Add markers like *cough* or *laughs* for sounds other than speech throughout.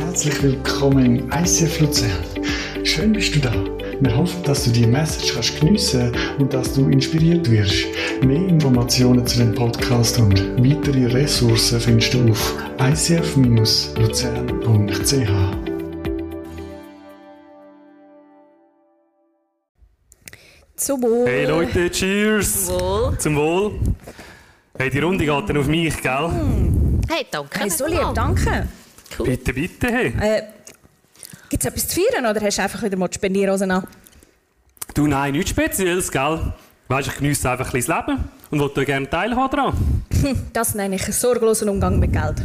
Herzlich willkommen im ICF Luzern. Schön bist du da. Wir hoffen, dass du die Message kannst geniessen und dass du inspiriert wirst. Mehr Informationen zu dem Podcast und weitere Ressourcen findest du auf icf-luzern.ch. Zum Wohl. Hey Leute, cheers! Wohl. Zum Wohl! Hey, die Runde geht dann auf mich, gell? Hey, danke. Hey, so lieb, danke. Bitte, bitte, hey! Äh, Gibt es etwas zu feiern oder hast du einfach wieder mal die Spendierhosen an? Du, nein, nichts Spezielles, gell? Weißt du, ich genieße einfach ein bisschen das Leben und wollte gerne teilhaben daran. *laughs* Das nenne ich einen sorglosen Umgang mit Geld.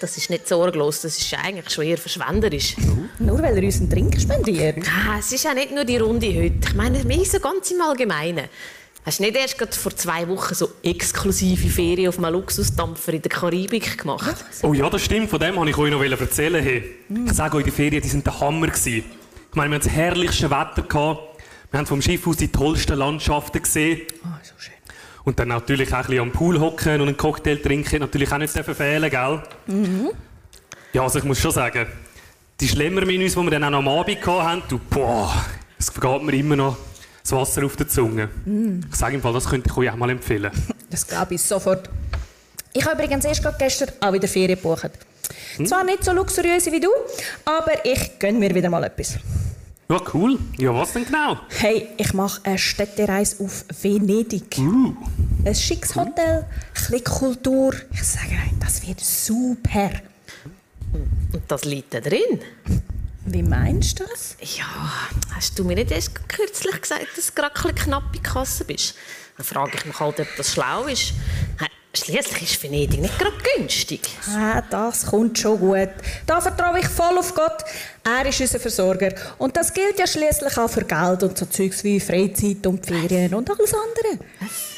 Das ist nicht sorglos, das ist eigentlich schon eher verschwenderisch. Nur weil er uns einen Trink spendiert. Ah, es ist ja nicht nur die Runde heute. Ich meine, mehr so ganz im Allgemeinen. Hast du nicht erst gerade vor zwei Wochen so exklusive Ferien auf einem Luxusdampfer in der Karibik gemacht? Oh ja, das stimmt, von dem wollte ich euch noch erzählen. Hey. Ich sage euch, die Ferien die sind der Hammer. Gewesen. Ich meine, wir hatten das herrlichste Wetter. Gehabt. Wir haben vom Schiff aus die tollsten Landschaften gesehen. Oh, so schön. Und dann natürlich auch ein bisschen am Pool hocken und einen Cocktail trinken. Natürlich auch nicht fehlen, gell? Ja, also ich muss schon sagen, die Schlemmermenüs, die wir dann auch noch am Abend hatten, du, boah, es vergeht mir immer noch das Wasser auf der Zunge. Ich sage im Fall, das könnte ich euch auch mal empfehlen. *laughs* Das glaube ich sofort. Ich habe übrigens erst gerade gestern auch wieder Ferien gebucht. Zwar nicht so luxuriös wie du, aber ich gönne mir wieder mal etwas. Ja, cool. Ja, was denn genau? Hey, ich mache eine Städtereise auf Venedig. Uh, Ein schickes Hotel, ein bisschen Kultur. Ich sage euch, das wird super. Und das liegt da drin. Wie meinst du das? Ja, hast du mir nicht erst kürzlich gesagt, dass du gerade ein knapp in der Kasse bist? Dann frage ich mich halt, ob das schlau ist. Hey, Schliesslich ist Venedig nicht gerade günstig. Ah, das kommt schon gut. Da vertraue ich voll auf Gott. Er ist unser Versorger. Und das gilt ja schließlich auch für Geld und so Zeugs wie Freizeit und Ferien und alles andere.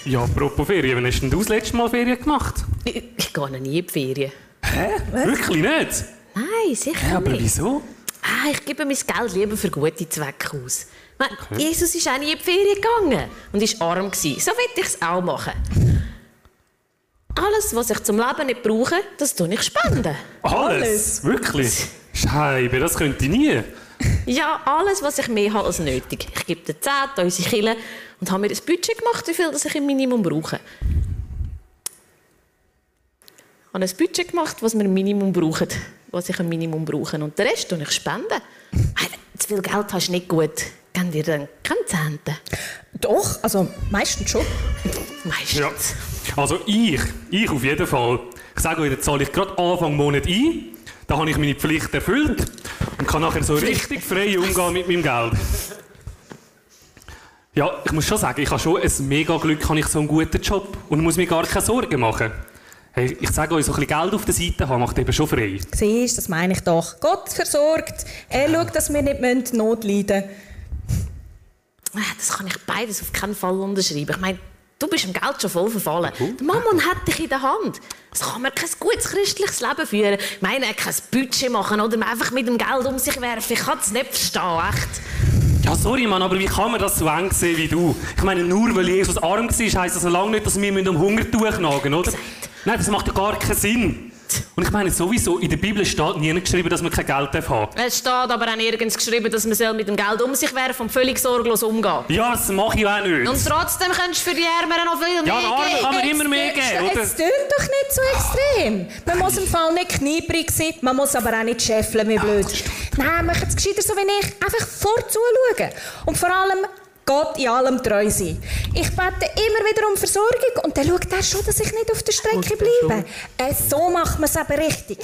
ja, apropos Ferien, wann hast denn du das letzte Mal Ferien gemacht? Ich, ich gehe noch nie in die Ferien. Hä? Wirklich nicht? Nein, sicher Hä, aber nicht. wieso? Ah, ich gebe mein Geld lieber für gute Zwecke aus. Meine, Jesus ist auch nie in die Ferien gegangen und war arm. Gewesen. So will ich es auch machen. Alles, was ich zum Leben nicht brauche, das tue ich spenden. Alles? Wirklich? Scheibe, das könnte ich nie. Ja, alles, was ich mehr habe als nötig. Ich gebe den Zehnt an unsere Kirche und habe mir ein Budget gemacht, wie viel das ich im Minimum brauche. Ich habe ein Budget gemacht, was wir im Minimum brauchen. Was ich im Minimum brauche. Und den Rest tue ich spenden. Zu viel Geld hast du nicht gut. Geben dir dann keine Zehnte? Doch, also meistens schon. *laughs* Meistens. Ja. Also ich, ich auf jeden Fall. Ich sage euch, jetzt zahle ich gerade Anfang Monat ein. Da habe ich meine Pflicht erfüllt und kann nachher so richtig frei umgehen mit meinem Geld. Ja, ich muss schon sagen, ich habe schon ein mega Glück, habe ich so einen guten Job und muss mir gar keine Sorgen machen. Hey, ich sage euch, so ein bisschen Geld auf der Seite haben macht eben schon frei. Siehst, das meine ich doch. Gott versorgt. Er schaut, dass wir nicht müssen Not leiden Ah, Das kann ich beides auf keinen Fall unterschreiben. Ich meine, du bist im Geld schon voll verfallen. Der Mammon hat dich in der Hand. So kann man kein gutes christliches Leben führen. Ich meine, kein Budget machen oder einfach mit dem Geld um sich werfen. Ich kann es nicht verstehen, echt. Ja, sorry, Mann, aber wie kann man das so eng sehen wie du? Ich meine, nur weil Jesus arm war, heisst das noch lange nicht, dass wir mit dem Hungertuch nagen, oder? Gesagt. Nein, das macht ja gar keinen Sinn. Und ich meine, sowieso, in der Bibel steht nie geschrieben, dass man kein Geld darf haben Es steht aber auch nirgends geschrieben, dass man soll mit dem Geld um sich werfen und völlig sorglos umgehen Ja, das mache ich auch nicht. Und trotzdem kannst du für die Ärmeren noch viel mehr ja, den Armen kann geben. man immer mehr geben, oder? Es tönt doch nicht so extrem. Man muss im Fall nicht knieprig sein, man muss aber auch nicht scheffeln wie blöd. Nein, macht es gescheiter so wie ich. Einfach vorzuschauen. Und vor allem Gott in allem treu sein. Ich bete immer wieder um Versorgung und dann schaut er schon, dass ich nicht auf der Strecke bleibe. Äh, so macht man es aber richtig.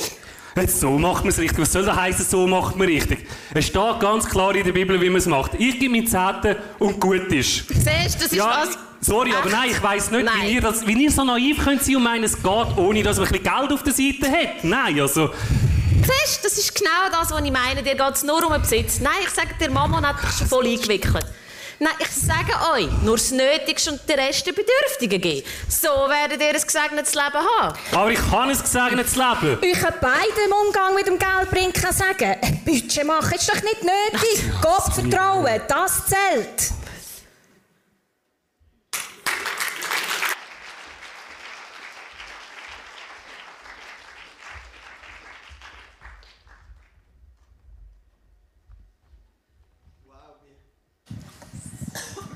Jetzt so macht man es richtig. Was soll das heißen, so macht man richtig? Es steht ganz klar in der Bibel, wie man es macht. Ich gebe mir Zehnten und gut ist. Siehst du, das ist Ja, was... sorry, aber Echt? nein, ich weiss nicht, Nein. wie ihr, das, wie ihr so naiv könnt sein und meinen, es geht, ohne dass man ein bisschen Geld auf der Seite hat. Nein, also... Siehst du, das ist genau das, was ich meine. Dir geht es nur um den Besitz. Nein, ich sage dir, Mama hat dich schon voll eingewickelt. Nein, ich sage euch, nur das Nötigste und den Rest den Bedürftigen geben. So werdet ihr ein gesegnetes Leben haben. Aber ich kann ein gesegnetes Leben. Euch beide im Umgang mit dem Geld bringen kann sagen, ein Budget machen ist doch nicht nötig. Gott vertrauen, das zählt.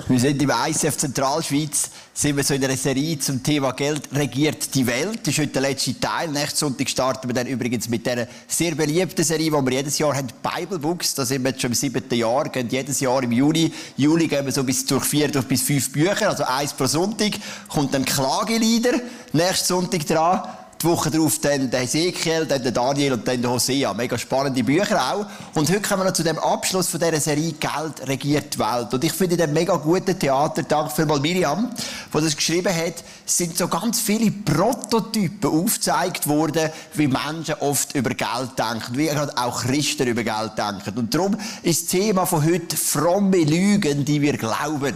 Wir sind im ICF Zentralschweiz, sind wir so in einer Serie zum Thema Geld regiert die Welt. Das ist heute der letzte Teil. Nächsten Sonntag starten wir dann übrigens mit dieser sehr beliebten Serie, die wir jedes Jahr haben, Bible Books. Da sind wir jetzt schon im siebten Jahr, gehen jedes Jahr im Juli. Juli gehen wir so bis durch vier, durch bis fünf Bücher, also eins pro Sonntag. Kommt dann Klagelieder, nächsten Sonntag dran die Woche darauf dann der Ezekiel, dann der Daniel und dann der Hosea. Mega spannende Bücher auch. Und heute kommen wir noch zu dem Abschluss von dieser Serie Geld regiert die Welt. Und ich finde den mega guten Theater, danke mal Miriam, die das geschrieben hat, sind so ganz viele Prototypen aufgezeigt worden, wie Menschen oft über Geld denken, wie gerade auch Christen über Geld denken. Und darum ist das Thema von heute fromme Lügen, die wir glauben.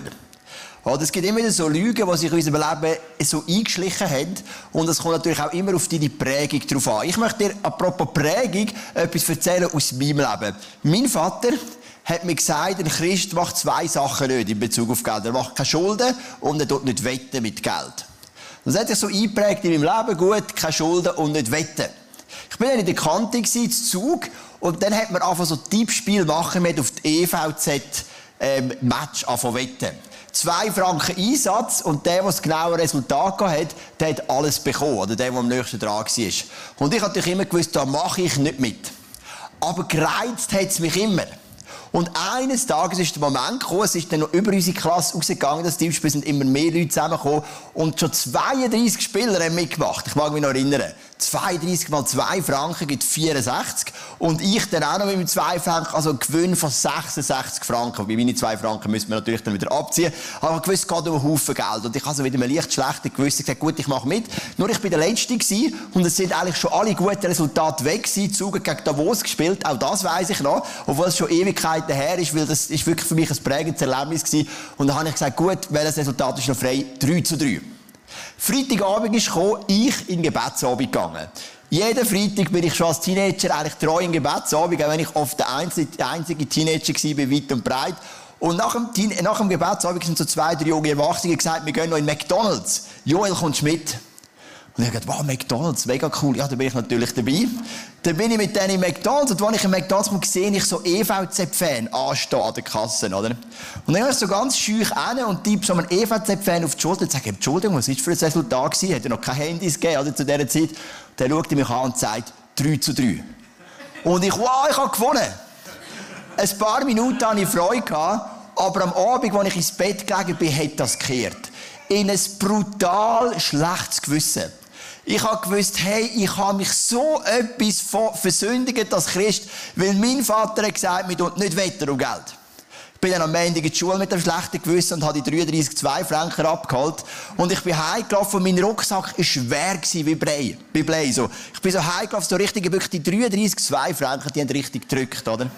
Oder es gibt immer wieder so Lügen, die sich in unserem Leben so eingeschlichen haben. Und es kommt natürlich auch immer auf deine Prägung drauf an. Ich möchte dir, apropos Prägung, etwas erzählen aus meinem Leben. Mein Vater hat mir gesagt, ein Christ macht zwei Sachen nicht in Bezug auf Geld. Er macht keine Schulden und er tut nicht wetten mit Geld. Das hat sich so eingeprägt in meinem Leben. Gut, keine Schulden und nicht wetten. Ich bin dann in der Kante, zu Zug, und dann hat man einfach so Tippspiel machen mit auf die EVZ, ähm, Match anfangen wetten zwei Franken Einsatz und der, der das genaue Resultat hat, der hat alles bekommen. Oder der, der am nächsten dran war. Und ich habe natürlich immer gewusst, da mache ich nicht mit. Aber gereizt hat es mich immer. Und eines Tages ist der Moment gekommen, es ist dann noch über unsere Klasse rausgegangen, das Teamspiel sind immer mehr Leute zusammengekommen und schon 32 Spieler haben mitgemacht. Ich mag mich noch erinnern. 32 mal 2 Franken gibt 64. Und ich dann auch noch mit 2 Franken, also einen Gewinn von 66 Franken. Bei meinen 2 Franken müssen wir natürlich dann wieder abziehen. Aber ich wusste, es geht um einen Haufen Geld. Und ich habe so wieder ein leicht schlechter Gewissen gesagt, gut, ich mache mit. Nur ich bin der Letzte gewesen, und es sind eigentlich schon alle guten Resultate weg gewesen. Zug gegen Davos gespielt, auch das weiß ich noch. Obwohl es schon Ewigkeiten her ist, weil das ist wirklich für mich ein prägendes Erlebnis gewesen. Und dann habe ich gesagt, gut, welches Resultat ist noch frei? 3 zu 3. Freitagabend ist gekommen, ich in Gebetsabend gegangen. Jeden Freitag bin ich schon als Teenager eigentlich treu in Gebetsabend, auch wenn ich oft der einzige, Teenager war, weit und breit. Und nach dem, nach dem Gebetsabend sind so zwei, drei junge Erwachsene gesagt, wir gehen noch in McDonalds. Joel, kommst mit? Und ich dachte, wow, McDonalds, mega cool. Ja, da bin ich natürlich dabei. Dann bin ich mit denen in McDonalds und als ich in McDonalds komme, sehe ich so EVZ-Fan anstehen an der Kasse, oder? Und dann habe ich so ganz schüch hin und tippe so einen EVZ-Fan auf die Schulter und sage, Entschuldigung, was ist für ein Resultat gewesen? Hat ja noch keine Handys gegeben, oder, zu dieser Zeit. Und dann schaut er mich an und sagt, 3 zu 3. Und ich, wow, ich habe gewonnen. Ein paar Minuten hatte ich Freude, gehabt, aber am Abend, als ich ins Bett gelegen bin, hat das gekehrt. In ein brutal schlechtes Gewissen. Ich habe gewusst, hey, ich habe mich so etwas versündigt als Christ, weil mein Vater hat gesagt, wir tun nicht wetter um Geld. Ich bin dann am Ende in die Schule mit einem schlechten Gewissen und habe die 33 2 Franken abgeholt. Und ich bin heimgelaufen und mein Rucksack war schwer wie Blei. Wie Blei so. Ich bin so heimgelaufen, so richtig, wirklich die 33 2 Franken, die haben richtig gedrückt, oder?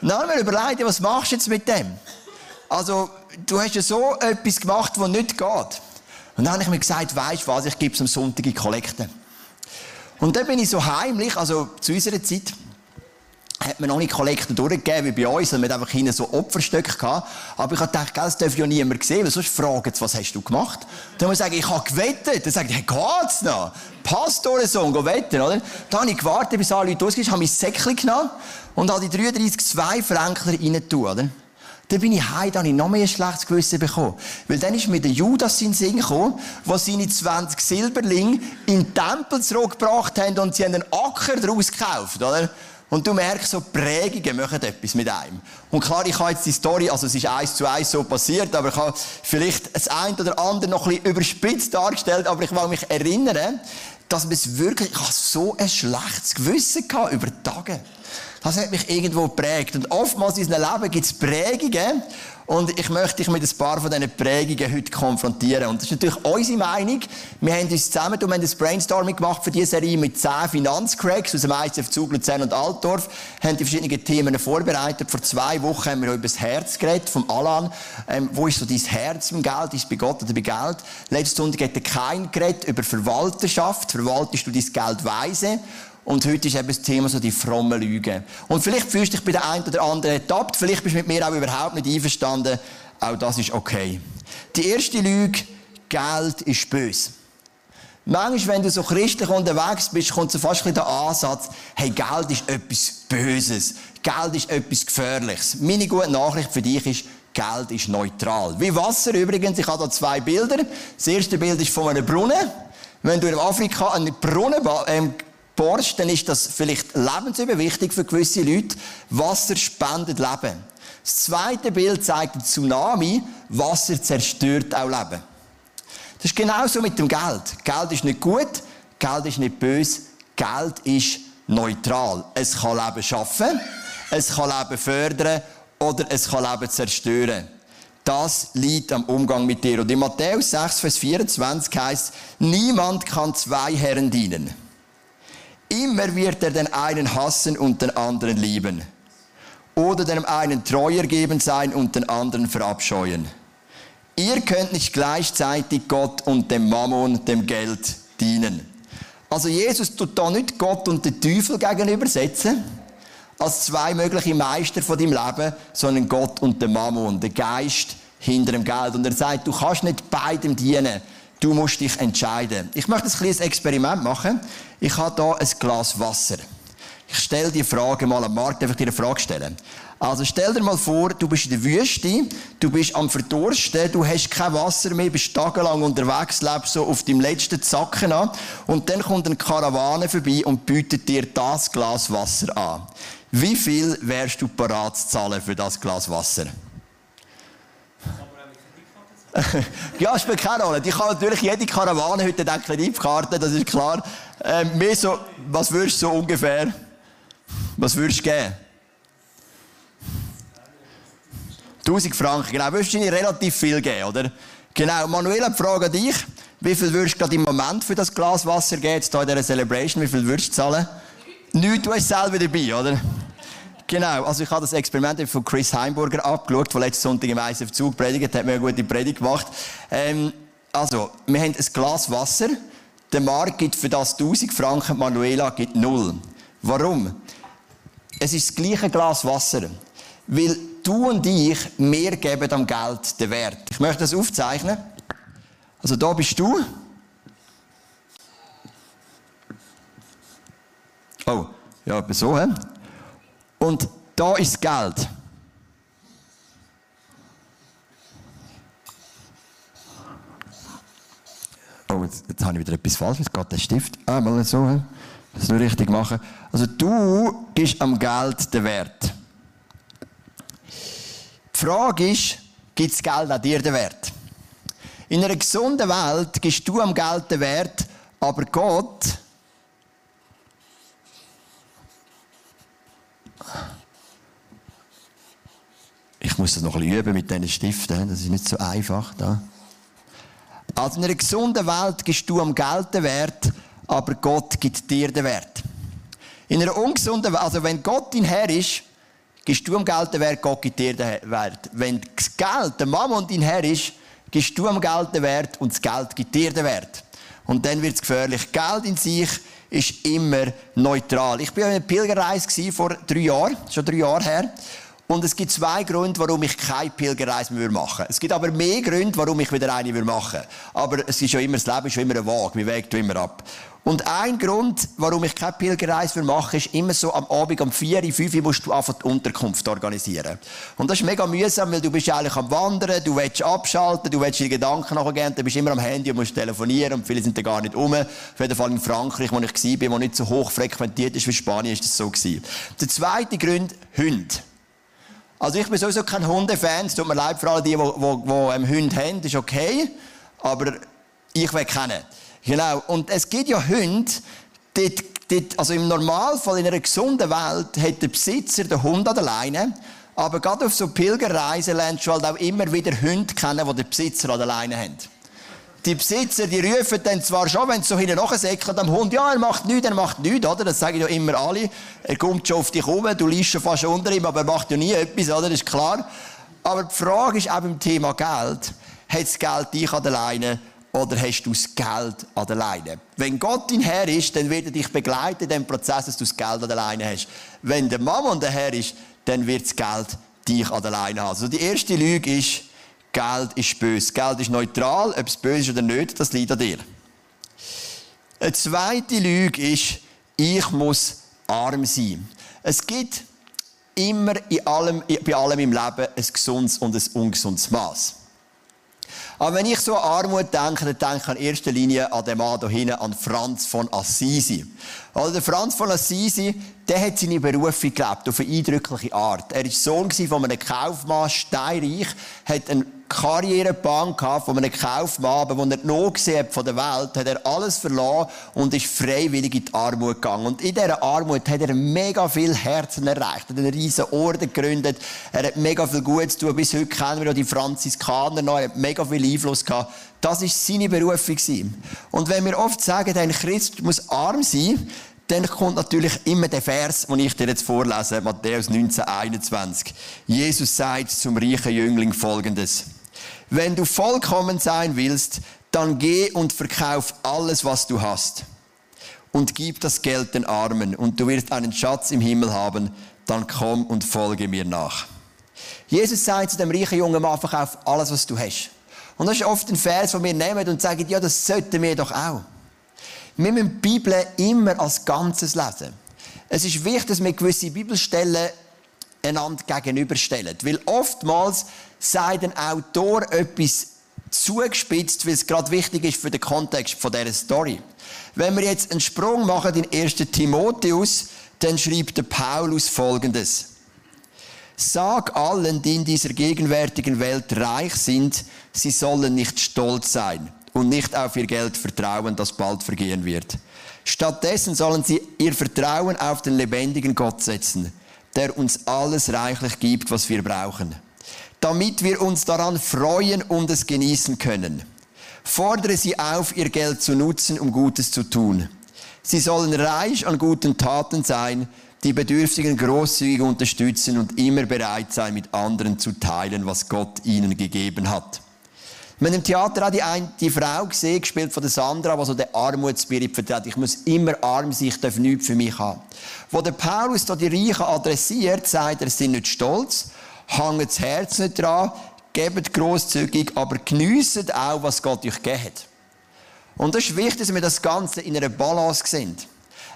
dann haben wir überlegt, was machst du jetzt mit dem? Also, du hast ja so etwas gemacht, was nicht geht. Und dann habe ich mir gesagt, weisst was, ich gebe es am Sonntag in Kollekte. Und dann bin ich so heimlich, also zu unserer Zeit, hat man noch nicht Kollekte durchgegeben wie bei uns, man hat einfach hinten so Opferstöcke gehabt. Aber ich habe gedacht, das darf ja niemand sehen, weil sonst fragen sie, was hast du gemacht? Dann muss ich sagen, ich habe gewettet. Dann sagt hey, geht's noch? Pastorensohn, go wetten, oder? Dann habe ich gewartet, bis alle Leute ausgehen, habe mein Säckchen genommen und habe die 33 2 Franken rein oder? Dann bin ich heim, dann habe ich noch mehr ein schlechtes Gewissen bekommen. Weil dann ist mir der Judas in den Sinn gekommen, der seine 20 Silberlinge in den Tempel zurückgebracht haben und sie haben einen Acker daraus gekauft, oder? Und du merkst, so Prägungen machen etwas mit einem. Und klar, ich habe jetzt die Story, also es ist eins zu eins so passiert, aber ich habe vielleicht das eine oder andere noch ein bisschen überspitzt dargestellt, aber ich will mich erinnern, dass man es wirklich, ich so ein schlechtes Gewissen gehabt über Tage. Das hat mich irgendwo geprägt. Und oftmals in unserem Leben gibt es Prägungen. Und ich möchte dich mit ein paar von diesen Prägungen heute konfrontieren. Und das ist natürlich unsere Meinung. Wir haben uns zusammen, wir haben ein Brainstorming gemacht für diese Serie mit zehn Finanzcracks aus dem ICF Zug, Luzern und Altdorf. Haben die verschiedenen Themen vorbereitet. Vor zwei Wochen haben wir über das Herz geredet, vom Alan. Ähm, wo ist so dein Herz im Geld? Ist es bei Gott oder bei Geld? Letzten Sonntag hat der Kein geredet über Verwalterschaft. Verwaltest du dein Geld weise? Und heute ist eben das Thema so die fromme Lüge. Und vielleicht fühlst du dich bei der einen oder anderen ertappt, vielleicht bist du mit mir auch überhaupt nicht einverstanden. Auch das ist okay. Die erste Lüge, Geld ist böse. Manchmal, wenn du so christlich unterwegs bist, kommt so fast ein der Ansatz, hey, Geld ist etwas Böses. Geld ist etwas Gefährliches. Meine gute Nachricht für dich ist, Geld ist neutral. Wie Wasser übrigens. Ich habe da zwei Bilder. Das erste Bild ist von einem Brunnen. Wenn du in Afrika einen Brunnen ähm, bohrst, dann ist das vielleicht lebensüberwichtig für gewisse Leute. Wasser spendet Leben. Das zweite Bild zeigt einen Tsunami. Wasser zerstört auch Leben. Das ist genauso mit dem Geld. Geld ist nicht gut, Geld ist nicht böse, Geld ist neutral. Es kann Leben schaffen, es kann Leben fördern oder es kann Leben zerstören. Das liegt am Umgang mit dir. Und in Matthäus 6, Vers 24 heißt, niemand kann zwei Herren dienen. Immer wird er den einen hassen und den anderen lieben. Oder dem einen treuer geben sein und den anderen verabscheuen. Ihr könnt nicht gleichzeitig Gott und dem Mammon, dem Geld, dienen. Also Jesus tut da nicht Gott und den Teufel gegenübersetzen, als zwei mögliche Meister von deinem Leben, sondern Gott und den Mammon, der Geist hinter dem Geld. Und er sagt, du kannst nicht beidem dienen. Du musst dich entscheiden. Ich möchte ein kleines Experiment machen. Ich habe hier ein Glas Wasser. Ich stelle die Frage mal am Markt, einfach dir eine Frage stellen. Also stell dir mal vor, du bist in der Wüste, du bist am Verdursten, du hast kein Wasser mehr, bist tagelang unterwegs, lebst so auf deinem letzten Zacken an und dann kommt eine Karawane vorbei und bietet dir das Glas Wasser an. Wie viel wärst du parat zu zahlen für das Glas Wasser? *laughs* ja, spielt keine Rolle. Ich habe natürlich jede Karawane heute eine Kreditkarte, das ist klar. *laughs* Ähm, mehr so, was würdest du so ungefähr? Was würdest du geben? 1000 Franken, genau. Würdest du ihnen relativ viel geben, oder? Genau. Manuela, die Frage an dich. Wie viel würdest du gerade im Moment für das Glas Wasser geben, jetzt hier in dieser Celebration? Wie viel würdest du zahlen? Nichts, du hast selber dabei, oder? Genau, also ich habe das Experiment von Chris Heimburger abgeschaut, der letzten Sonntag im ISF Zug predigt, hat mir eine gute Predigt gemacht. Ähm, also, wir haben ein Glas Wasser, der Markt gibt für das 1000 Franken, Manuela gibt null. Warum? Es ist das gleiche Glas Wasser. Weil du und ich, wir geben am Geld den Wert. Ich möchte das aufzeichnen. Also da bist du. Oh, ja, so. He? Und da ist Geld. Oh, jetzt, jetzt habe ich wieder etwas falsch. Jetzt geht der Stift. Ah, mal so. He? Das nur richtig machen. Also du gibst am Geld den Wert. Die Frage ist, gibt das Geld an dir den Wert? In einer gesunden Welt gibst du am Geld den Wert, aber Gott Ich muss das noch ein üben mit diesen Stiften, das ist nicht so einfach. Da. Also in einer gesunden Welt gibst du am Geld den Wert, aber Gott gibt dir den Wert. In einer ungesunden Welt, also wenn Gott dein Herr ist, gibst du am Geld den Wert, Gott gibt dir den Wert. Wenn das Geld der Mammon dein Herr ist, gibst du am Geld den Wert und das Geld gibt dir den Wert. Und dann wird es gefährlich. Geld in sich ist immer neutral. Ich war auf einer Pilgerreise vor drei Jahren, schon drei Jahre her. Und es gibt zwei Gründe, warum ich keine Pilgerreise mehr machen würde. Es gibt aber mehr Gründe, warum ich wieder eine machen würde. Aber es ist ja immer, das Leben ist immer ein Waage. Wir wägen immer ab. Und ein Grund, warum ich keine Pilgerreise mache, ist immer so am Abend um 4, 5 Uhr musst du einfach die Unterkunft organisieren. Und das ist mega mühsam, weil du bist eigentlich am Wandern, du willst abschalten, du willst die Gedanken nachgehen, du bist immer am Handy und musst telefonieren und viele sind da gar nicht um. Auf jeden Fall in Frankreich, wo ich war, wo nicht so hoch frequentiert ist wie Spanien, ist das so gewesen. Der zweite Grund, Hunde. Also ich bin sowieso kein Hundefan, es tut mir leid für alle die, die, die, die Hunde haben, das ist okay, aber ich will kennen. Genau. Und es gibt ja Hunde, dort, dort, also im Normalfall in einer gesunden Welt hat der Besitzer den Hund an der Leine. Aber gerade auf so Pilgerreisen lernst du halt auch immer wieder Hunde kennen, die den Besitzer an der Leine haben. Die Besitzer, die rufen dann zwar schon, wenn sie so hinten nachsäckeln am Hund, ja, er macht nichts, er macht nichts, oder? Das sagen ja immer alle. Er kommt schon auf dich rum, du liest schon fast unter ihm, aber er macht ja nie etwas, oder? Das ist klar. Aber die Frage ist auch beim Thema Geld. Hat das Geld dich an der Leine oder hast du das Geld an der Leine? Wenn Gott dein Herr ist, dann wird er dich begleiten in dem Prozess, dass du das Geld an der Leine hast. Wenn der Mammon der Herr ist, dann wird das Geld dich an der Leine haben. Also die erste Lüge ist, Geld ist böse. Geld ist neutral, ob es böse ist oder nicht, das liegt an dir. Eine zweite Lüge ist, ich muss arm sein. Es gibt immer in allem, bei allem im Leben ein gesundes und ein ungesundes Maß. Aber wenn ich so an Armut denke, dann denke ich in erster Linie an den Mann hier hinten, an Franz von Assisi. Also der Franz von Assisi, der hat seine Berufung gelebt, auf eine eindrückliche Art. Er war Sohn von einem Kaufmann, steinreich, hat einen Karrierebahn von einem Kaufmann, aber als er Not gesehen von der Welt, hat er alles verloren und ist freiwillig in die Armut gegangen. Und in dieser Armut hat er mega viel Herzen erreicht, er hat einen riesen Orden gegründet, er hat mega viel Gutes tun. Bis heute kennen wir ja die Franziskaner noch, er hat mega viel Einfluss gehabt. Das war seine Berufung. Und wenn wir oft sagen, ein Christ muss arm sein, dann kommt natürlich immer der Vers, den ich dir jetzt vorlese, Matthäus 19, 21. Jesus sagt zum reichen Jüngling folgendes. Wenn du vollkommen sein willst, dann geh und verkauf alles, was du hast. Und gib das Geld den Armen und du wirst einen Schatz im Himmel haben, dann komm und folge mir nach. Jesus sagt zu dem reichen jungen Mann, verkauf alles, was du hast. Und das ist oft ein Vers, den wir nehmen und sagen, ja, das sollten wir doch auch. Wir müssen die Bibel immer als Ganzes lesen. Es ist wichtig, dass wir gewisse Bibelstellen einander gegenüberstellen. Weil oftmals sagt ein Autor etwas zugespitzt, weil es gerade wichtig ist für den Kontext von dieser Story. Wenn wir jetzt einen Sprung machen in 1. Timotheus, dann schreibt der Paulus Folgendes. Sag allen, die in dieser gegenwärtigen Welt reich sind, sie sollen nicht stolz sein und nicht auf ihr Geld vertrauen, das bald vergehen wird. Stattdessen sollen sie ihr Vertrauen auf den lebendigen Gott setzen, der uns alles reichlich gibt, was wir brauchen, damit wir uns daran freuen und es genießen können. Fordere sie auf, ihr Geld zu nutzen, um Gutes zu tun. Sie sollen reich an guten Taten sein, die Bedürftigen großzügig unterstützen und immer bereit sein, mit anderen zu teilen, was Gott ihnen gegeben hat. Wir haben im Theater auch die, eine, die Frau gesehen, gespielt von der Sandra, die so den Armutsspirit vertritt. Ich muss immer arm sein, ich darf nichts für mich haben. Wo der Paulus da die Reichen adressiert, sagt er, sie sind nicht stolz, hängen das Herz nicht dran, geben grosszügig, aber geniessen auch, was Gott euch gegeben hat. Und es ist wichtig, dass wir das Ganze in einer Balance sind.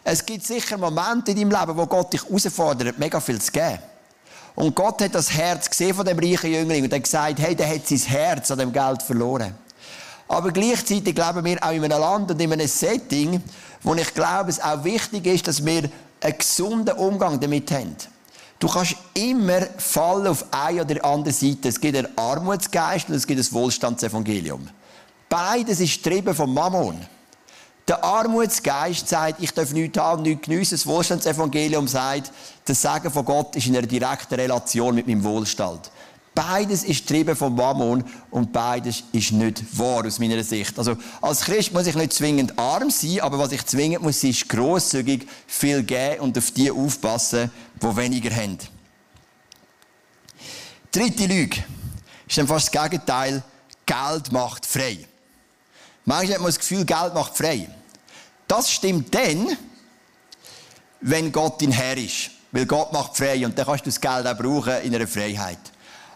Es gibt sicher Momente in deinem Leben, wo Gott dich herausfordert, mega viel zu geben. Und Gott hat das Herz gesehen von dem reichen Jüngling und hat gesagt, hey, der hat sein Herz an dem Geld verloren. Aber gleichzeitig leben wir auch in einem Land und in einem Setting, wo ich glaube, es auch wichtig ist, dass wir einen gesunden Umgang damit haben. Du kannst immer fallen auf eine oder andere Seite. Es gibt einen Armutsgeist und es gibt ein Wohlstandsevangelium. Beides ist getrieben vom Mammon. Der Armutsgeist sagt, ich darf nichts haben, nichts geniessen. Das Wohlstandsevangelium sagt, das Sagen von Gott ist in einer direkten Relation mit meinem Wohlstand. Beides ist getrieben vom Mammon und beides ist nicht wahr aus meiner Sicht. Also als Christ muss ich nicht zwingend arm sein, aber was ich zwingend muss, ist grosszügig viel geben und auf die aufpassen, die weniger haben. Dritte Lüge ist dann fast das Gegenteil. Geld macht frei. Manchmal hat man das Gefühl, Geld macht frei. Das stimmt dann, wenn Gott dein Herr ist. Weil Gott macht frei und dann kannst du das Geld auch brauchen in einer Freiheit.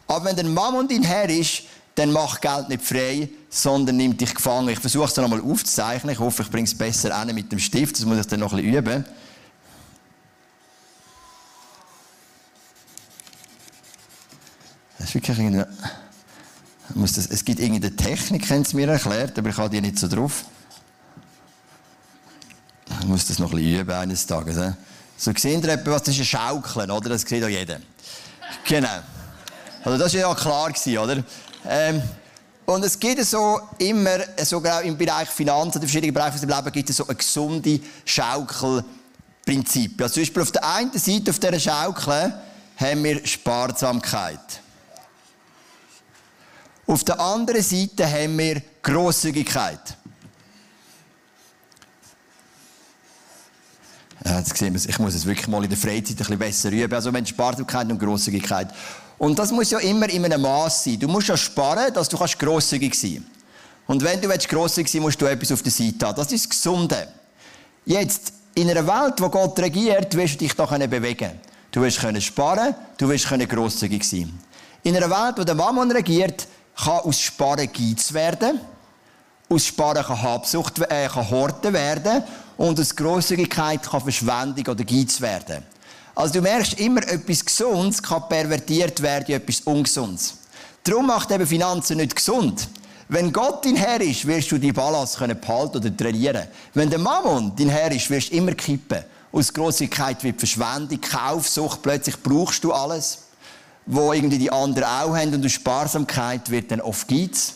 Aber wenn der Mammon dein Herr ist, dann macht Geld nicht frei, sondern nimmt dich gefangen. Ich versuche es noch einmal aufzuzeichnen. Ich hoffe, ich bringe es besser an mit dem Stift. Das muss ich dann noch ein bisschen üben. Das ist wirklich muss das, es gibt irgendeine Technik, haben sie mir erklärt, aber ich habe die nicht so drauf. Ich muss das noch ein bisschen üben eines Tages. He? So sehen ihr etwa, was das ist ein Schaukeln, oder? Das sieht auch jeder. Genau. Also das war ja klar, oder? Ähm, und es gibt so immer, sogar im Bereich Finanzen, in verschiedenen Bereichen des Lebens, gibt es so ein gesunde Schaukelprinzip. Also zum Beispiel auf der einen Seite, auf dieser Schaukel, haben wir Sparsamkeit. Auf der anderen Seite haben wir Grosszügigkeit. Ja, jetzt sehen wir, ich muss es wirklich mal in der Freizeit ein bisschen besser üben. Also, wenn Sparsamkeit und Grosszügigkeit. Und das muss ja immer in einem Maß sein. Du musst ja sparen, dass du grosszügig sein kannst. Und wenn du grosszügig sein musst du etwas auf der Seite haben. Das ist das Gesunde. Jetzt, in einer Welt, wo Gott regiert, wirst du dich da bewegen Du wirst sparen, du wirst grosszügig sein. In einer Welt, wo der Mammon regiert, kann aus Sparen Geiz werden, aus Sparen kann Habsucht, äh, kann Horten werden und aus Grosszügigkeit kann Verschwendung oder Geiz werden. Also du merkst immer, etwas Gesundes kann pervertiert werden in etwas Ungesundes. Darum macht eben Finanzen nicht gesund. Wenn Gott dein Herr ist, wirst du die Balance können behalten oder trainieren. Wenn der Mammon dein Herr ist, wirst du immer kippen. Aus Grossigkeit wird Verschwendung, Kaufsucht, plötzlich brauchst du alles, wo irgendwie die anderen auch haben und aus Sparsamkeit wird dann oft Geiz.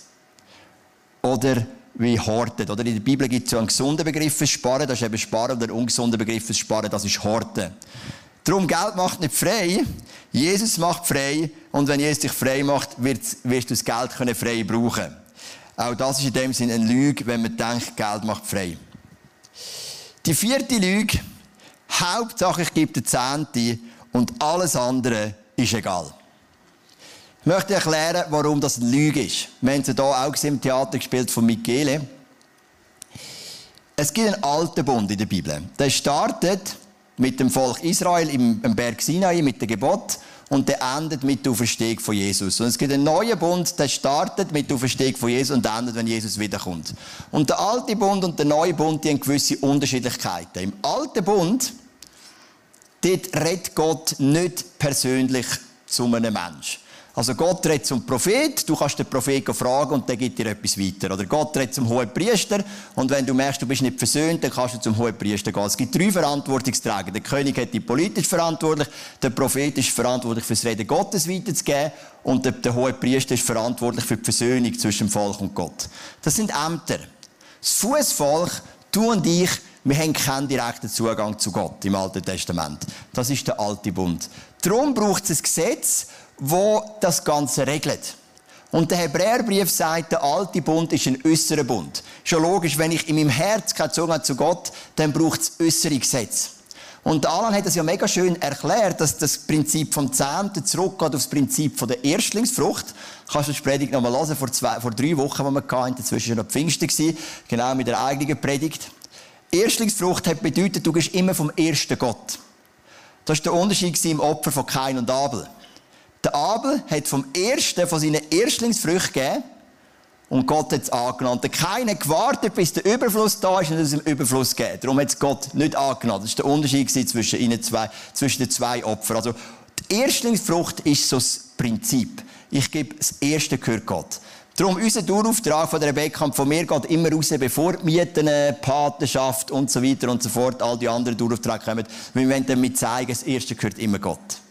Oder wie Horten. Oder in der Bibel gibt es ja einen gesunden Begriff für Sparen, das ist eben Sparen, und einen ungesunden Begriff für Sparen, das ist Horten. Darum, Geld macht nicht frei. Jesus macht frei. Und wenn Jesus dich frei macht, wirst, wirst du das Geld können frei brauchen Auch das ist in dem Sinne eine Lüge, wenn man denkt, Geld macht frei. Die vierte Lüge, Hauptsache ich gebe den Zehnte und alles andere ist egal. Ich möchte erklären, warum das eine Lüge ist. Wir haben es hier auch im Theater gespielt von Michele. Es gibt einen alten Bund in der Bibel. Der startet mit dem Volk Israel im, Berg Sinai, mit dem Gebot, und der endet mit der Auferstehung von Jesus. Und es gibt einen neuen Bund, der startet mit der Auferstehung von Jesus und endet, wenn Jesus wiederkommt. Und der alte Bund und der neue Bund, die haben gewisse Unterschiedlichkeiten. Im alten Bund, dort redet Gott nicht persönlich zu einem Menschen. Also Gott redet zum Prophet, du kannst den Prophet fragen und der gibt dir etwas weiter. Oder Gott redet zum hohen Priester und wenn du merkst, du bist nicht versöhnt, dann kannst du zum hohen Priester gehen. Es gibt drei Verantwortungsträger. Der König hat die politisch verantwortlich, der Prophet ist verantwortlich für das Reden Gottes weiterzugeben und der, der hohe Priester ist verantwortlich für die Versöhnung zwischen dem Volk und Gott. Das sind Ämter. Das Fußvolk, du und ich, wir haben keinen direkten Zugang zu Gott im Alten Testament. Das ist der alte Bund. Darum braucht es ein Gesetz, wo das Ganze regelt. Und der Hebräerbrief sagt, der alte Bund ist ein äußerer Bund. Schon logisch, wenn ich in meinem Herz keinen Zugang zu Gott, dann braucht es äußere Gesetze. Und Alan hat es ja mega schön erklärt, dass das Prinzip vom Zehnten zurückgeht auf das Prinzip von der Erstlingsfrucht. Kannst du die Predigt noch mal hören, vor, zwei, vor drei Wochen, die wir hatten, inzwischen schon noch Pfingsten genau mit der eigenen Predigt. Erstlingsfrucht hat bedeutet, du gehst immer vom ersten Gott. Das war der Unterschied im Opfer von Kain und Abel. Der Abel hat vom ersten von seinen Erstlingsfrüchten gegeben und Gott hat es angenommen. Hat gewartet, bis der Überfluss da ist und es im Überfluss geht. Darum hat es Gott nicht angenommen. Das war der Unterschied zwischen, ihnen zwei, zwischen den zwei Opfern. Also, die Erstlingsfrucht ist so das Prinzip. Ich gebe das erste gehört Gott. Darum, unser Dauerauftrag von der Rebecca und von mir geht immer raus, bevor Mieten, Patenschaft und so weiter und so fort, all die anderen Daueraufträge kommen. Wir wollen damit zeigen, das erste gehört immer Gott.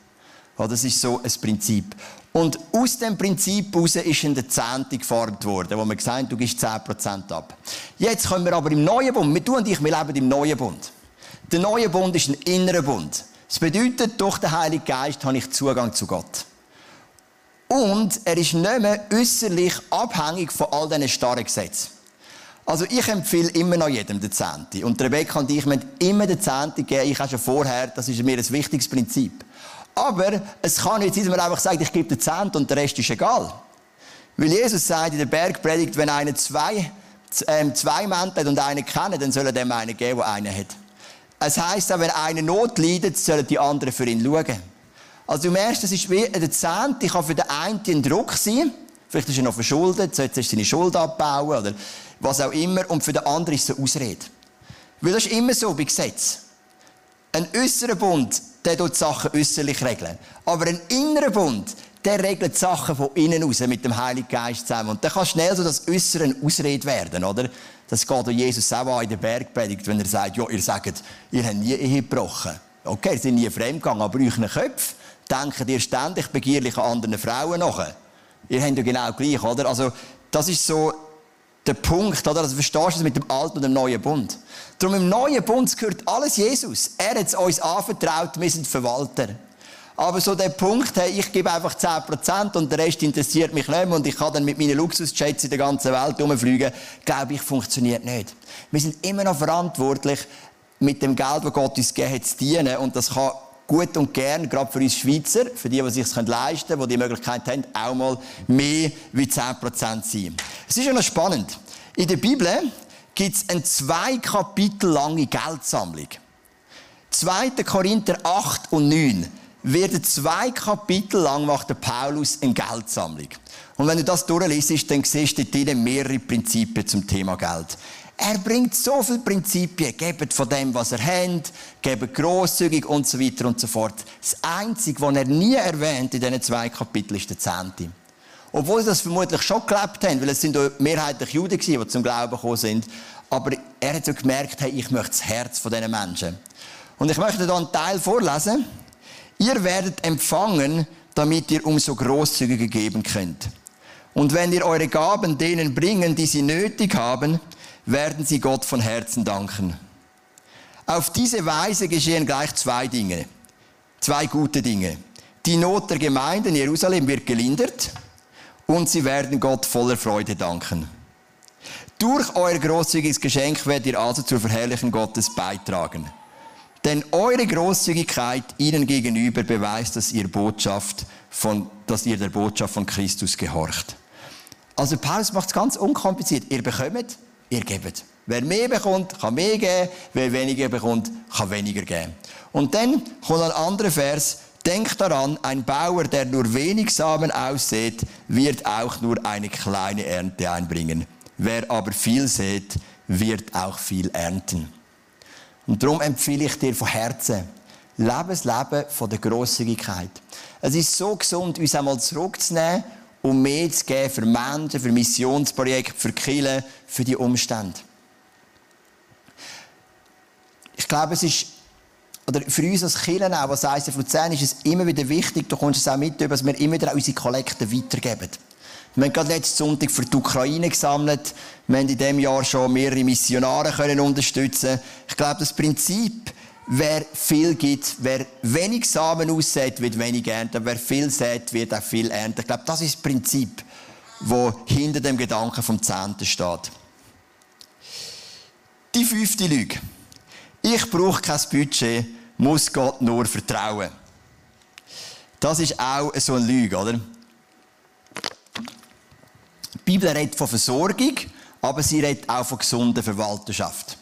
Das ist so ein Prinzip. Und aus dem Prinzip heraus ist in der Zehnte geformt worden, wo man gesagt hat, du gibst 10% ab. Jetzt kommen wir aber im neuen Bund. Wir und ich, wir leben im neuen Bund. Der neue Bund ist ein innerer Bund. Das bedeutet, durch den Heiligen Geist habe ich Zugang zu Gott. Und er ist nicht mehr äußerlich abhängig von all diesen starren Gesetzen. Also ich empfehle immer noch jedem den Zehnte. Und Rebecca und ich müssen immer den Zehnte geben. Ich habe schon vorher, das ist mir ein wichtiges Prinzip. Aber es kann nicht sein, dass man einfach sagt, ich gebe den Zehnt und der Rest ist egal. Weil Jesus sagt in der Bergpredigt, wenn einer zwei, ähm, zwei Mäntel hat und einen kennt, dann soll er dem einen geben, der einen hat. Es heisst auch, wenn einer Not leidet, sollen die anderen für ihn schauen. Also du merkst, das ist wie der Zehnt, kann für den einen ein Druck sein, vielleicht ist er noch verschuldet, sollte er seine Schuld abbauen oder was auch immer, und für den anderen ist es eine Ausrede. Weil das ist immer so bei Gesetz. Ein äußerer Bund der tut Sachen äußerlich regeln. Aber ein innerer Bund, der regelt Sachen von innen aus mit dem Heiligen Geist zusammen. Und dann kann schnell so das Äußere eine Ausrede werden, oder? Das geht Jesus auch an in der Bergpredigt, wenn er sagt, ja, ihr sagt, ihr habt nie Ehe gebrochen. Okay, ihr seid nie fremdgegangen, aber euren Köpfen denkt ihr ständig begierlich an anderen Frauen nach. Ihr habt ja genau gleich, oder? Also, das ist so der Punkt, oder? Also verstehst du das mit dem alten und dem neuen Bund? Darum im neuen Bund gehört alles Jesus. Er hat es uns anvertraut, wir sind Verwalter. Aber so der Punkt, hey, ich gebe einfach 10% und der Rest interessiert mich nicht mehr und ich kann dann mit meinen Luxusjets in der ganzen Welt rumfliegen, glaube ich, funktioniert nicht. Wir sind immer noch verantwortlich, mit dem Geld, das Gott uns gegeben hat, zu dienen und das kann gut und gern, gerade für uns Schweizer, für die, die sich es leisten können, die die Möglichkeit haben, auch mal mehr wie 10% sein. Es ist ja noch spannend. In der Bibel gibt es eine zwei Kapitel lange Geldsammlung. 2. Korinther 8 und 9 werden zwei Kapitel lang macht der Paulus eine Geldsammlung. Und wenn du das durchliest, dann siehst du dort mehrere Prinzipien zum Thema Geld. Er bringt so viele Prinzipien. Gebt von dem, was er hat, gebt grosszügig und so weiter und so fort. Das Einzige, was er nie erwähnt in diesen zwei Kapiteln, ist der Zehnte. Obwohl sie das vermutlich schon gelebt haben, weil es sind mehrheitlich Juden gewesen, die zum Glauben gekommen sind. Aber er hat so gemerkt, hey, ich möchte das Herz von diesen Menschen. Und ich möchte da einen Teil vorlesen. Ihr werdet empfangen, damit ihr umso großzügiger geben könnt. Und wenn ihr eure Gaben denen bringen, die sie nötig haben, werden sie Gott von Herzen danken. Auf diese Weise geschehen gleich zwei Dinge. Zwei gute Dinge. Die Not der Gemeinde in Jerusalem wird gelindert und sie werden Gott voller Freude danken. Durch euer großzügiges Geschenk werdet ihr also zur Verherrlichen Gottes beitragen. Denn eure Großzügigkeit ihnen gegenüber beweist, dass ihr Botschaft von, dass ihr der Botschaft von Christus gehorcht. Also Paulus macht es ganz unkompliziert. Ihr bekommt, ihr gebt. Wer mehr bekommt, kann mehr geben. Wer weniger bekommt, kann weniger geben. Und dann kommt ein anderer Vers. Denkt daran, ein Bauer, der nur wenig Samen aussät, wird auch nur eine kleine Ernte einbringen. Wer aber viel sät, wird auch viel ernten. Und darum empfehle ich dir von Herzen, lebe das Leben von der Grosszügigkeit. Es ist so gesund, uns einmal zurückzunehmen und mehr zu geben für Menschen, für Missionsprojekte, für Kirchen, für die Umstände. Ich glaube, es ist, oder für uns als Kirchen auch, was heisst, Luzern, ist es immer wieder wichtig, du kommst es auch mit, dass wir immer wieder auch unsere Kollekte weitergeben. Wir haben gerade letzten Sonntag für die Ukraine gesammelt. Wir haben in diesem Jahr schon mehrere Missionare können unterstützen Ich glaube, das Prinzip, wer viel gibt, wer wenig Samen aussät, wird wenig ernten. Wer viel sät, wird auch viel ernten. Ich glaube, das ist das Prinzip, das hinter dem Gedanken vom Zehnten steht. Die fünfte Lüge. Ich brauche kein Budget, muss Gott nur vertrauen. Das ist auch so eine Lüge, oder? Die Bibel redet von Versorgung, aber sie redet auch von gesunder Verwalterschaft.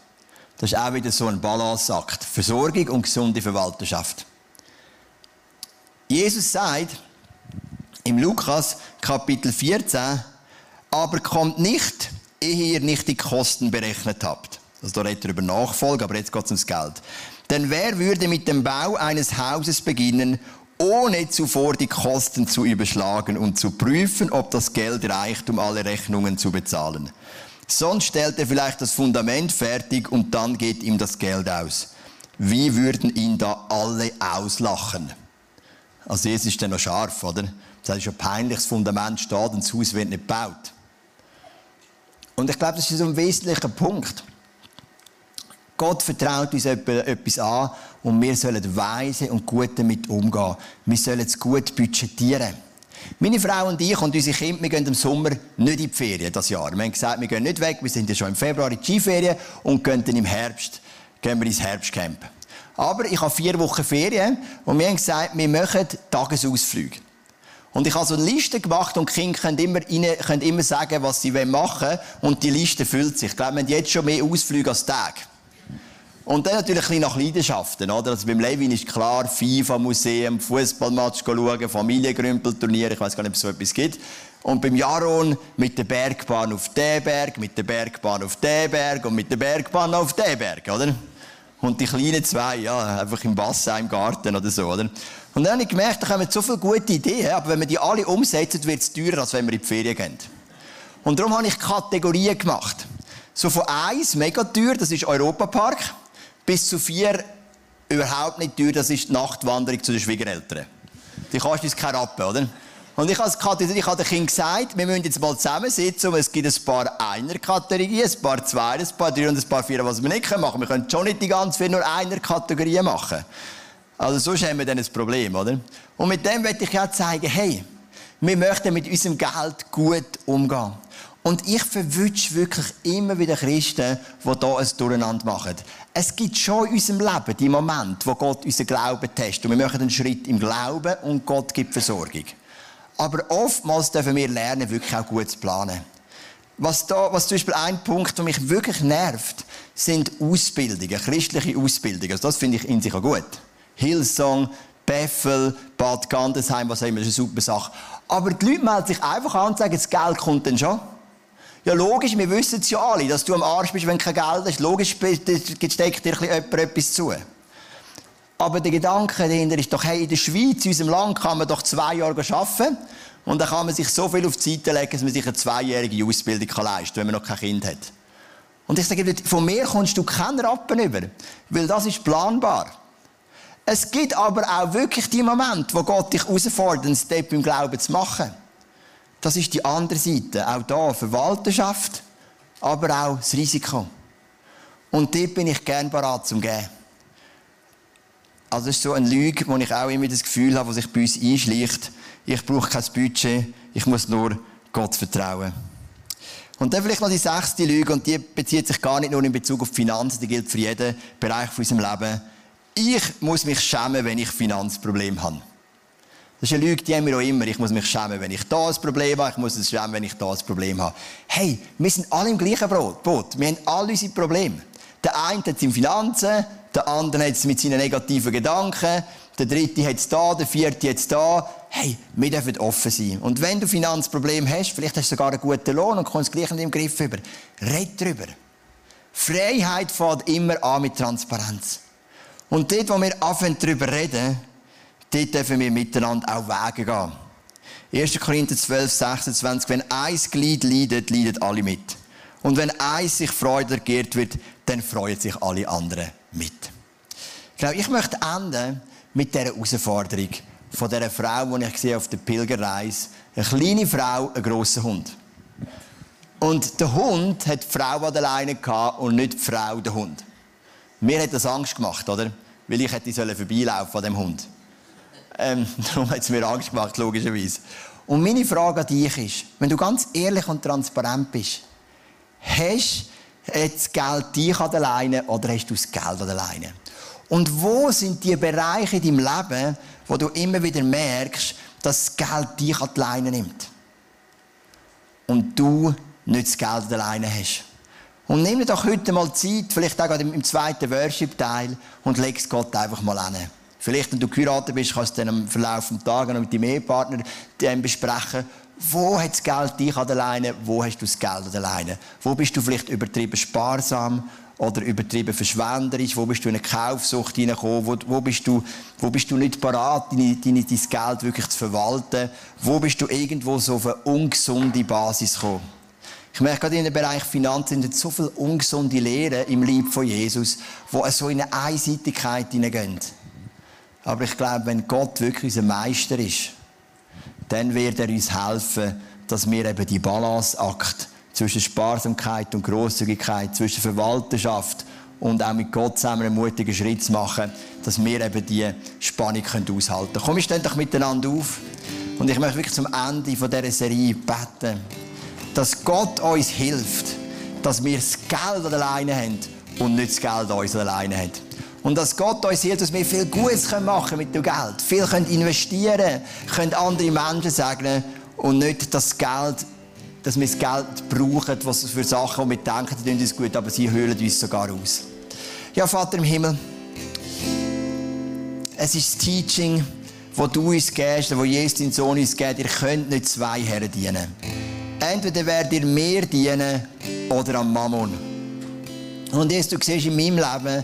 Das ist auch wieder so ein Balanceakt. Versorgung und gesunde Verwalterschaft. Jesus sagt im Lukas Kapitel 14, aber kommt nicht, ehe ihr nicht die Kosten berechnet habt. Also da redet er über Nachfolge, aber jetzt geht es ums Geld. Denn wer würde mit dem Bau eines Hauses beginnen, ohne zuvor die Kosten zu überschlagen und zu prüfen, ob das Geld reicht, um alle Rechnungen zu bezahlen. Sonst stellt er vielleicht das Fundament fertig und dann geht ihm das Geld aus. Wie würden ihn da alle auslachen? Also Jesus ist dann noch scharf, oder? Das ist ein peinliches Fundament steht und das Haus wird nicht gebaut. Und ich glaube, das ist so ein wesentlicher Punkt. Gott vertraut uns etwas an und wir sollen weise und gut damit umgehen. Wir sollen es gut budgetieren. Meine Frau und ich und unsere Kinder, wir gehen im Sommer nicht in die Ferien das Jahr. Wir haben gesagt, wir gehen nicht weg, wir sind ja schon im Februar in die Skiferien und gehen dann im Herbst gehen wir ins Herbstcamp. Aber ich habe vier Wochen Ferien und wir haben gesagt, wir machen Tagesausflüge. Und ich habe so eine Liste gemacht und die Kinder können immer, rein, können immer sagen, was sie machen wollen und die Liste füllt sich. Ich glaube, wir haben jetzt schon mehr Ausflüge als Tag. Und dann natürlich ein bisschen nach Leidenschaften, oder? Also beim Levin ist klar, FIFA-Museum, Fußballmatch schauen, Familiengrümpelturnier, ich weiß gar nicht, ob es so etwas gibt. Und beim Jaron mit der Bergbahn auf den Berg, mit der Bergbahn auf den Berg und mit der Bergbahn auf den Berg, oder? Und die kleinen zwei, ja, einfach im Wasser, im Garten oder so, oder? Und dann habe ich gemerkt, da kommen so viele gute Ideen, aber wenn man die alle umsetzt, wird es teurer, als wenn wir in die Ferien gehen. Und darum habe ich Kategorien gemacht. So von eins, mega teuer, das ist Europapark bis zu vier überhaupt nicht teuer, das ist die Nachtwanderung zu den Schwiegereltern. Die kostet uns keine Rappen, oder? Und ich habe ich habe den Kindern gesagt, wir müssen jetzt mal zusammensitzen und es gibt ein paar Einer-Kategorien, ein paar Zwei, ein paar Drei und ein paar Vier, was wir nicht machen können. Wir können schon nicht die ganze vier nur Einer-Kategorien machen. Also sonst haben wir dann ein Problem, oder? Und mit dem möchte ich ja zeigen, hey, wir möchten mit unserem Geld gut umgehen. Und ich verwünsche wirklich immer wieder Christen, die hier ein Durcheinander machen. Es gibt schon in unserem Leben die Momente, wo Gott unseren Glauben testet. Und wir machen einen Schritt im Glauben und Gott gibt Versorgung. Aber oftmals dürfen wir lernen, wirklich auch gut zu planen. Was, da, was zum Beispiel ein Punkt, der mich wirklich nervt, sind Ausbildungen, christliche Ausbildungen. Also das finde ich in sich auch gut. Hillsong, Bethel, Bad Gandesheim, was auch immer, das ist eine super Sache. Aber die Leute melden sich einfach an und sagen, das Geld kommt dann schon. Ja, logisch, wir wissen es ja alle, dass du am Arsch bist, wenn du kein Geld hast. Logisch steckt dir jemand etwas zu. Aber der Gedanke dahinter ist doch, hey, in der Schweiz, in unserem Land, kann man doch zwei Jahre arbeiten und dann kann man sich so viel auf die Seite legen, dass man sich eine zweijährige Ausbildung leisten kann, wenn man noch kein Kind hat. Und ich sage, von mir kommst du keinen Rappen über, weil das ist planbar. Es gibt aber auch wirklich die Momente, wo Gott dich herausfordert, einen Step im Glauben zu machen. Das ist die andere Seite. Auch da Verwalterschaft, aber auch das Risiko. Und dort bin ich gern bereit zum Geben. Also das ist so eine Lüge, wo ich auch immer das Gefühl habe, was sich bei uns einschleicht. Ich brauche kein Budget, ich muss nur Gott vertrauen. Und dann vielleicht noch die sechste Lüge, und die bezieht sich gar nicht nur in Bezug auf Finanzen, die gilt für jeden Bereich von unserem Leben. Ich muss mich schämen, wenn ich Finanzprobleme habe. Das ist eine Lüge, die haben wir auch immer. Ich muss mich schämen, wenn ich da ein Problem habe. Ich muss mich schämen, wenn ich da ein Problem habe. Hey, wir sind alle im gleichen Boot. Wir haben alle unsere Probleme. Der eine hat es in Finanzen, der andere hat es mit seinen negativen Gedanken, der dritte hat es da, der vierte hat es da. Hey, wir dürfen offen sein. Und wenn du Finanzprobleme hast, vielleicht hast du sogar einen guten Lohn und kommst gleich nicht im Griff über, red drüber. Freiheit fängt immer an mit Transparenz. Und dort, wo wir anfangen darüber reden, dort dürfen wir miteinander auch Wege gehen. 1. Korinther 12, 26. Wenn ein Glied leidet, leiden alle mit. Und wenn eins sich freut, ergeht wird, dann freuen sich alle anderen mit. Genau, ich möchte enden mit dieser Herausforderung von dieser Frau, die ich auf der Pilgerreise. Eine kleine Frau, ein grosser Hund. Und der Hund hat die Frau an der Leine gehabt und nicht die Frau den Hund. Mir hat das Angst gemacht, oder? Weil ich hätte vorbeilaufen an dem Hund. Ähm, *laughs* darum hat es mir Angst gemacht, logischerweise. Und meine Frage an dich ist, wenn du ganz ehrlich und transparent bist, hast das Geld dich an der Leine oder hast du das Geld an der Leine? Und wo sind die Bereiche in deinem Leben, wo du immer wieder merkst, dass das Geld dich an die Leine nimmt? Und du nicht das Geld an der Leine hast. Und nimm dir doch heute mal Zeit, vielleicht auch im zweiten Worship-Teil, und leg es Gott einfach mal an. Vielleicht, wenn du geheiratet bist, kannst du dann im Verlauf des Tages mit deinem Ehepartner besprechen, wo hat das Geld dich an der Leine? Wo hast du das Geld an der Leine? Wo bist du vielleicht übertrieben sparsam oder übertrieben verschwenderisch? Wo bist du in eine Kaufsucht hineingekommen? Wo, wo, bist du, wo bist du nicht parat, dein, dein, dein Geld wirklich zu verwalten? Wo bist du irgendwo so auf eine ungesunde Basis gekommen? Ich merke gerade in dem Bereich Finanzen sind so viele ungesunde Lehren im Lieb von Jesus, wo so in eine Einseitigkeit hineingehen. Aber ich glaube, wenn Gott wirklich unser Meister ist, dann wird er uns helfen, dass wir eben die Balanceakt zwischen Sparsamkeit und Großzügigkeit, zwischen Verwalterschaft und auch mit Gott zusammen einen mutigen Schritt zu machen, dass wir eben die Spannung aushalten können. Komm, wir stehen doch miteinander auf. Und ich möchte wirklich zum Ende dieser Serie beten, dass Gott uns hilft, dass wir das Geld alleine haben und nicht das Geld uns alleine haben. Und dass Gott uns hilft, dass wir viel Gutes machen können mit dem Geld. Viel können investieren können, andere Menschen segnen und nicht das Geld, dass wir das Geld brauchen, was für Sachen, die wir denken, die tun uns gut, aber sie höhlen uns sogar aus. Ja, Vater im Himmel, es ist das Teaching, das du uns gibst, das Jesus, dein Sohn, uns gibt. Ihr könnt nicht zwei Herren dienen. Entweder werdet ihr mir dienen oder am Mammon. Und jetzt, du siehst in meinem Leben,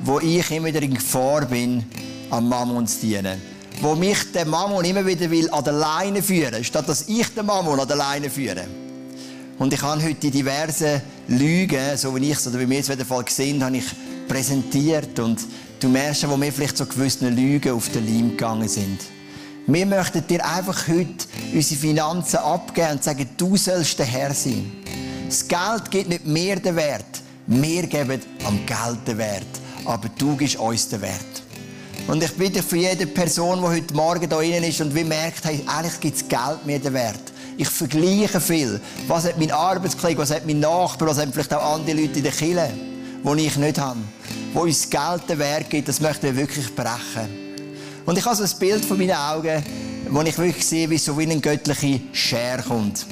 wo ich immer wieder in Gefahr bin, am Mammon zu dienen. Wo mich der Mammon immer wieder will an der Leine führen, statt dass ich den Mammon an der Leine führe. Und ich habe heute diverse Lügen, so wie ich es oder wie wir es in Fall gesehen habe ich präsentiert und du merkst, wo wir vielleicht so gewisse Lügen auf den Leim gegangen sind. Wir möchten dir einfach heute unsere Finanzen abgeben und sagen, du sollst der Herr sein. Das Geld gibt nicht mehr den Wert. Wir geben am Geld den Wert aber du gibst uns den Wert. Und ich bitte für jede Person, die heute Morgen hier innen ist und wie merkt, hey, eigentlich gibt das Geld mir den Wert. Ich vergleiche viel. Was hat mein Arbeitskollege, was hat mein Nachbar, was haben vielleicht auch andere Leute in der Kirche, die ich nicht habe. Wo uns Geld den Wert gibt, das möchten wir wirklich brechen. Und ich habe so ein Bild vor meinen Augen, wo ich wirklich sehe, wie so wie eine göttliche Schere kommt.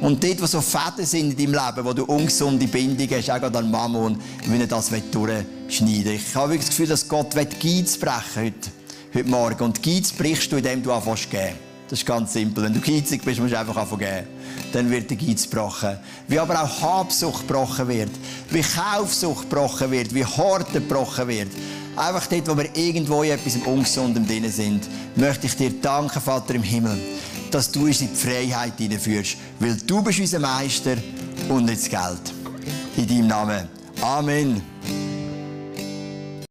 Und dort, wo so Fäden sind in deinem Leben, wo du ungesunde Bindungen hast, auch an Mammon, wenn er das durchschneiden will. Ich habe wirklich das Gefühl, dass Gott Geiz brechen heute, heute Morgen. Und Geiz brichst du, indem du anfängst zu geben. Das ist ganz simpel. Wenn du geizig bist, musst du einfach anfangen Dann wird der Geiz gebrochen. Wie aber auch Habsucht gebrochen wird, wie Kaufsucht gebrochen wird, wie Horten gebrochen wird. Einfach dort, wo wir irgendwo in etwas Ungesundem drin sind, möchte ich dir danken, Vater im Himmel, dass du uns in die Freiheit hineinführst. Weil du bist unser Meister und nicht das Geld. In deinem Namen. Amen.